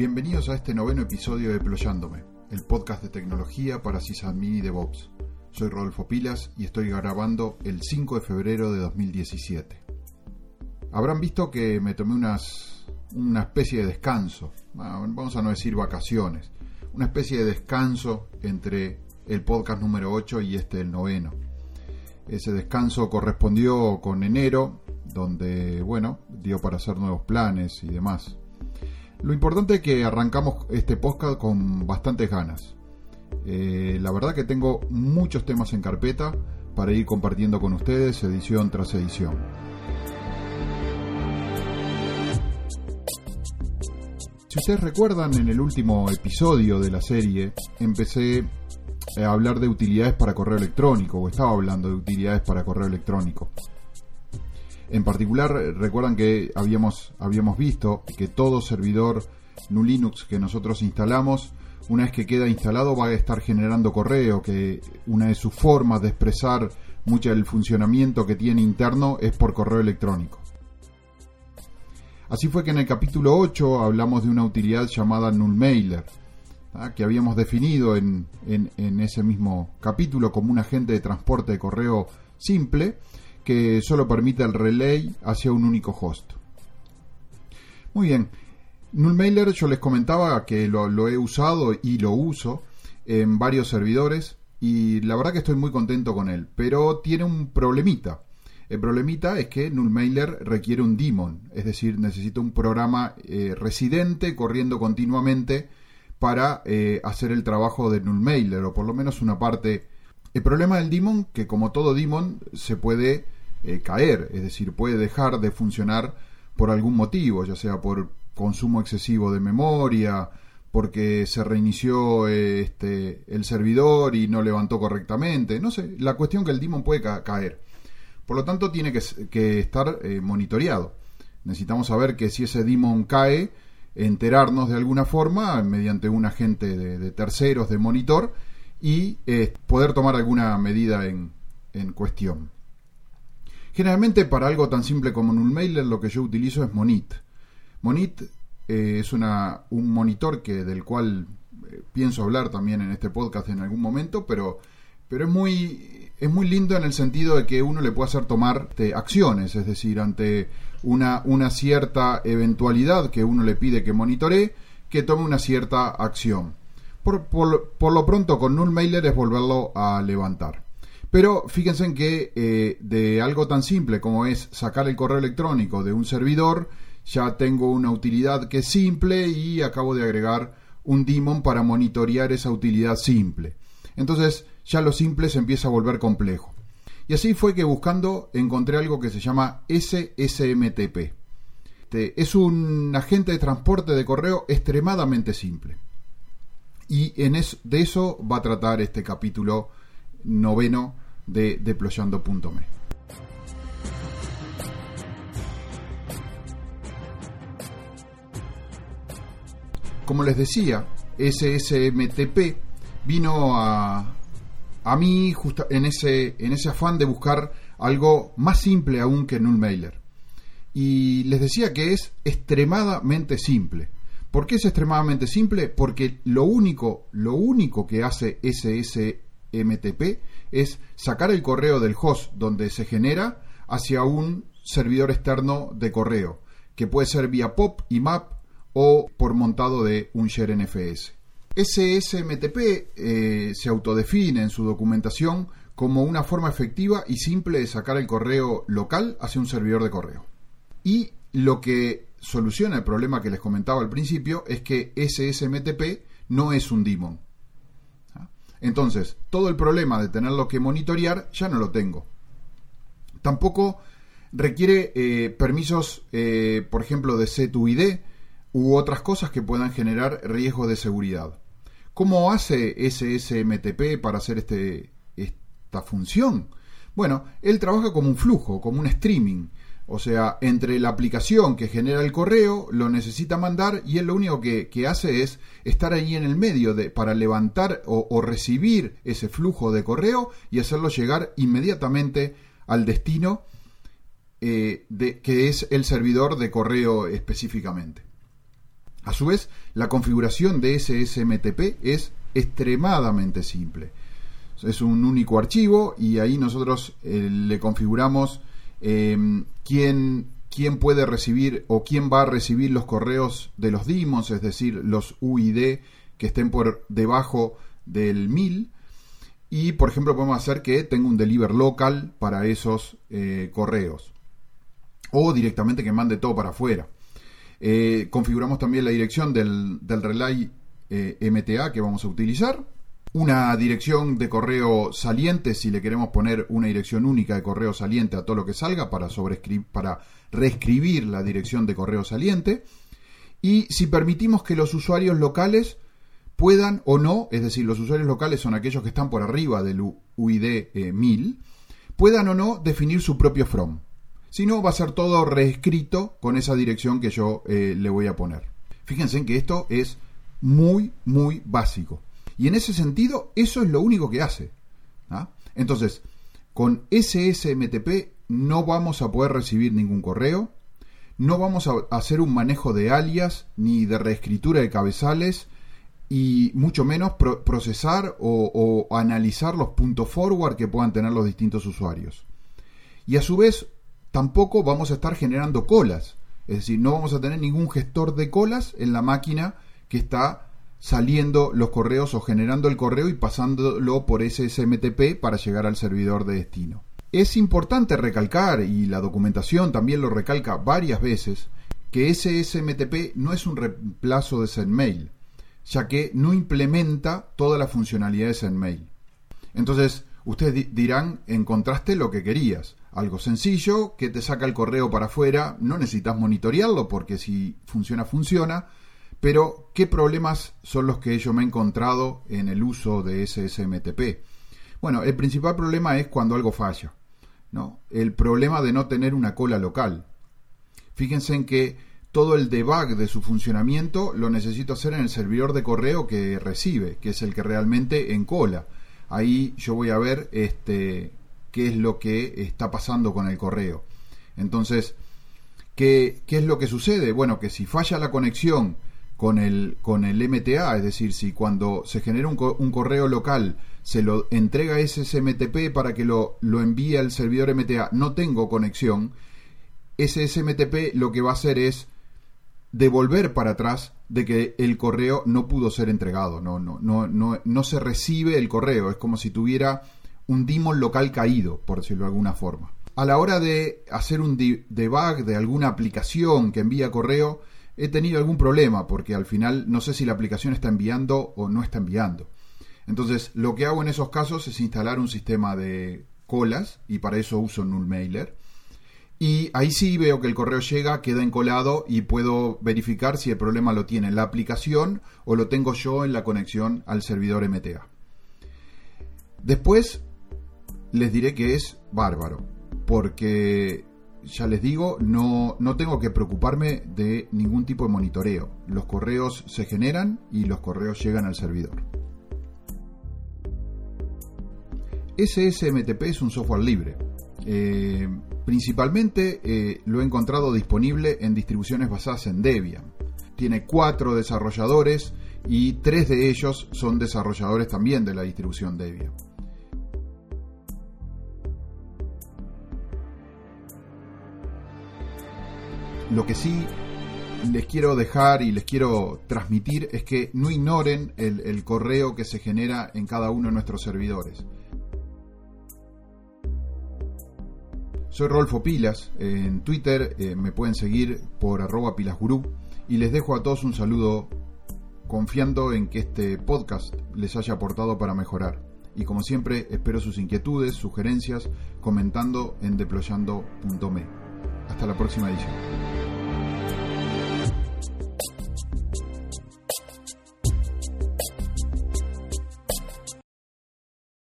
Bienvenidos a este noveno episodio de Ployándome, el podcast de tecnología para sysadmin y DevOps. Soy Rodolfo Pilas y estoy grabando el 5 de febrero de 2017. Habrán visto que me tomé unas, una especie de descanso, vamos a no decir vacaciones, una especie de descanso entre el podcast número 8 y este el noveno. Ese descanso correspondió con enero, donde, bueno, dio para hacer nuevos planes y demás. Lo importante es que arrancamos este podcast con bastantes ganas. Eh, la verdad que tengo muchos temas en carpeta para ir compartiendo con ustedes edición tras edición. Si ustedes recuerdan, en el último episodio de la serie empecé a hablar de utilidades para correo electrónico, o estaba hablando de utilidades para correo electrónico. En particular, recuerdan que habíamos, habíamos visto que todo servidor GNU Linux que nosotros instalamos, una vez que queda instalado va a estar generando correo, que una de sus formas de expresar mucho del funcionamiento que tiene interno es por correo electrónico. Así fue que en el capítulo 8 hablamos de una utilidad llamada nullmailer, ¿ah? que habíamos definido en, en ese mismo capítulo como un agente de transporte de correo simple, que solo permite el relay hacia un único host. Muy bien, Nullmailer yo les comentaba que lo, he usado y lo uso en varios servidores y la verdad que estoy muy contento con él, pero tiene un problemita. El problemita es que Nullmailer requiere un daemon, es decir, necesita un programa eh, residente corriendo continuamente para eh, hacer el trabajo de Nullmailer, o por lo menos una parte el problema del daemon, que como todo daemon, se puede eh, caer, es decir, puede dejar de funcionar por algún motivo, ya sea por consumo excesivo de memoria, porque se reinició eh, este, el servidor y no levantó correctamente, no sé, la cuestión que el daemon puede caer. Por lo tanto, tiene que, estar eh, monitoreado. Necesitamos saber que si ese daemon cae, enterarnos de alguna forma mediante un agente de terceros de monitor y eh, poder tomar alguna medida en, cuestión. Generalmente para algo tan simple como Nullmailer lo que yo utilizo es Monit. Monit eh, es una, un monitor que, del cual eh, pienso hablar también en este podcast en algún momento, pero, pero es, muy, es muy lindo en el sentido de que uno le puede hacer tomar acciones, es decir, ante una, una cierta eventualidad que uno le pide que monitoree, que tome una cierta acción. Por, lo pronto, con Nullmailer es volverlo a levantar. Pero fíjense en que eh, de algo tan simple como es sacar el correo electrónico de un servidor, ya tengo una utilidad que es simple y acabo de agregar un daemon para monitorear esa utilidad simple. Entonces ya lo simple se empieza a volver complejo. Y así fue que buscando encontré algo que se llama SSMTP. Este, es un agente de transporte de correo extremadamente simple. Y en de eso va a tratar este capítulo noveno de deployando.me. Como les decía, SSMTP vino a, a mí justo en ese, en ese afán de buscar algo más simple aún que Nullmailer. Y les decía que es extremadamente simple. ¿Por qué es extremadamente simple? Porque lo único, lo único que hace SSMTP es sacar el correo del host donde se genera hacia un servidor externo de correo, que puede ser vía POP, IMAP o por montado de un share NFS. SSMTP eh, se autodefine en su documentación como una forma efectiva y simple de sacar el correo local hacia un servidor de correo. Y lo que soluciona el problema que les comentaba al principio es que SSMTP no es un daemon. ¿Ah? Entonces, todo el problema de tenerlo que monitorear ya no lo tengo. Tampoco requiere eh, permisos, eh, por ejemplo, de C2ID u otras cosas que puedan generar riesgo de seguridad. ¿Cómo hace SSMTP para hacer este, esta función? Bueno, él trabaja como un flujo, como un streaming. O sea, entre la aplicación que genera el correo, lo necesita mandar y él lo único que, hace es estar ahí en el medio para levantar o, recibir ese flujo de correo y hacerlo llegar inmediatamente al destino eh, de, que es el servidor de correo específicamente. A su vez, la configuración de SSMTP es extremadamente simple. Es un único archivo y ahí nosotros eh, le configuramos em, quién, quién, puede recibir o quién va a recibir los correos de los dimos, es decir, los UID que estén por debajo del 1000. Y, por ejemplo, podemos hacer que tenga un deliver local para esos eh, correos. O directamente que mande todo para afuera. Eh, configuramos también la dirección del, del relay eh, MTA que vamos a utilizar. Una dirección de correo saliente, si le queremos poner una dirección única de correo saliente a todo lo que salga para, para reescribir la dirección de correo saliente. Y si permitimos que los usuarios locales puedan o no, es decir, los usuarios locales son aquellos que están por arriba del UID 1000, eh, puedan o no definir su propio from. Si no, va a ser todo reescrito con esa dirección que yo eh, le voy a poner. Fíjense en que esto es muy, muy básico. Y en ese sentido, eso es lo único que hace. ¿ah? Entonces, con SSMTP no vamos a poder recibir ningún correo, no vamos a hacer un manejo de alias ni de reescritura de cabezales y mucho menos procesar o, o, analizar los puntos forward que puedan tener los distintos usuarios. Y a su vez, tampoco vamos a estar generando colas. Es decir, no vamos a tener ningún gestor de colas en la máquina que está saliendo los correos o generando el correo y pasándolo por SMTP para llegar al servidor de destino. Es importante recalcar, y la documentación también lo recalca varias veces, que SMTP no es un reemplazo de SendMail, ya que no implementa todas las funcionalidades de SendMail. Entonces, ustedes dirán, encontraste lo que querías. Algo sencillo, que te saca el correo para afuera, no necesitas monitorearlo porque si funciona, funciona, pero, ¿qué problemas son los que yo me he encontrado en el uso de SSMTP? Bueno, el principal problema es cuando algo falla. ¿no? El problema de no tener una cola local. Fíjense en que todo el debug de su funcionamiento lo necesito hacer en el servidor de correo que recibe, que es el que realmente encola. Ahí yo voy a ver este, qué es lo que está pasando con el correo. Entonces, ¿qué, qué es lo que sucede? Bueno, que si falla la conexión con el, con el MTA, es decir, si cuando se genera un, un correo local se lo entrega ese SMTP para que lo, lo envíe al servidor MTA, no tengo conexión, ese SMTP lo que va a hacer es devolver para atrás de que el correo no pudo ser entregado, no, no, no, no, no se recibe el correo, es como si tuviera un daemon local caído, por decirlo de alguna forma. A la hora de hacer un debug de alguna aplicación que envía correo, he tenido algún problema porque al final no sé si la aplicación está enviando o no está enviando. Entonces, lo que hago en esos casos es instalar un sistema de colas y para eso uso Nullmailer. Y ahí sí veo que el correo llega, queda encolado y puedo verificar si el problema lo tiene la aplicación o lo tengo yo en la conexión al servidor MTA. Después les diré que es bárbaro, porque ya les digo, no, no tengo que preocuparme de ningún tipo de monitoreo. Los correos se generan y los correos llegan al servidor. SSMTP es un software libre. Eh, principalmente eh, lo he encontrado disponible en distribuciones basadas en Debian. Tiene cuatro desarrolladores y tres de ellos son desarrolladores también de la distribución Debian. Lo que sí les quiero dejar y les quiero transmitir es que no ignoren el, correo que se genera en cada uno de nuestros servidores. Soy Rolfo Pilas, en Twitter eh, me pueden seguir por arroba pilasgurú y les dejo a todos un saludo confiando en que este podcast les haya aportado para mejorar. Y como siempre, espero sus inquietudes, sugerencias, comentando en deployando.me. Hasta la próxima edición.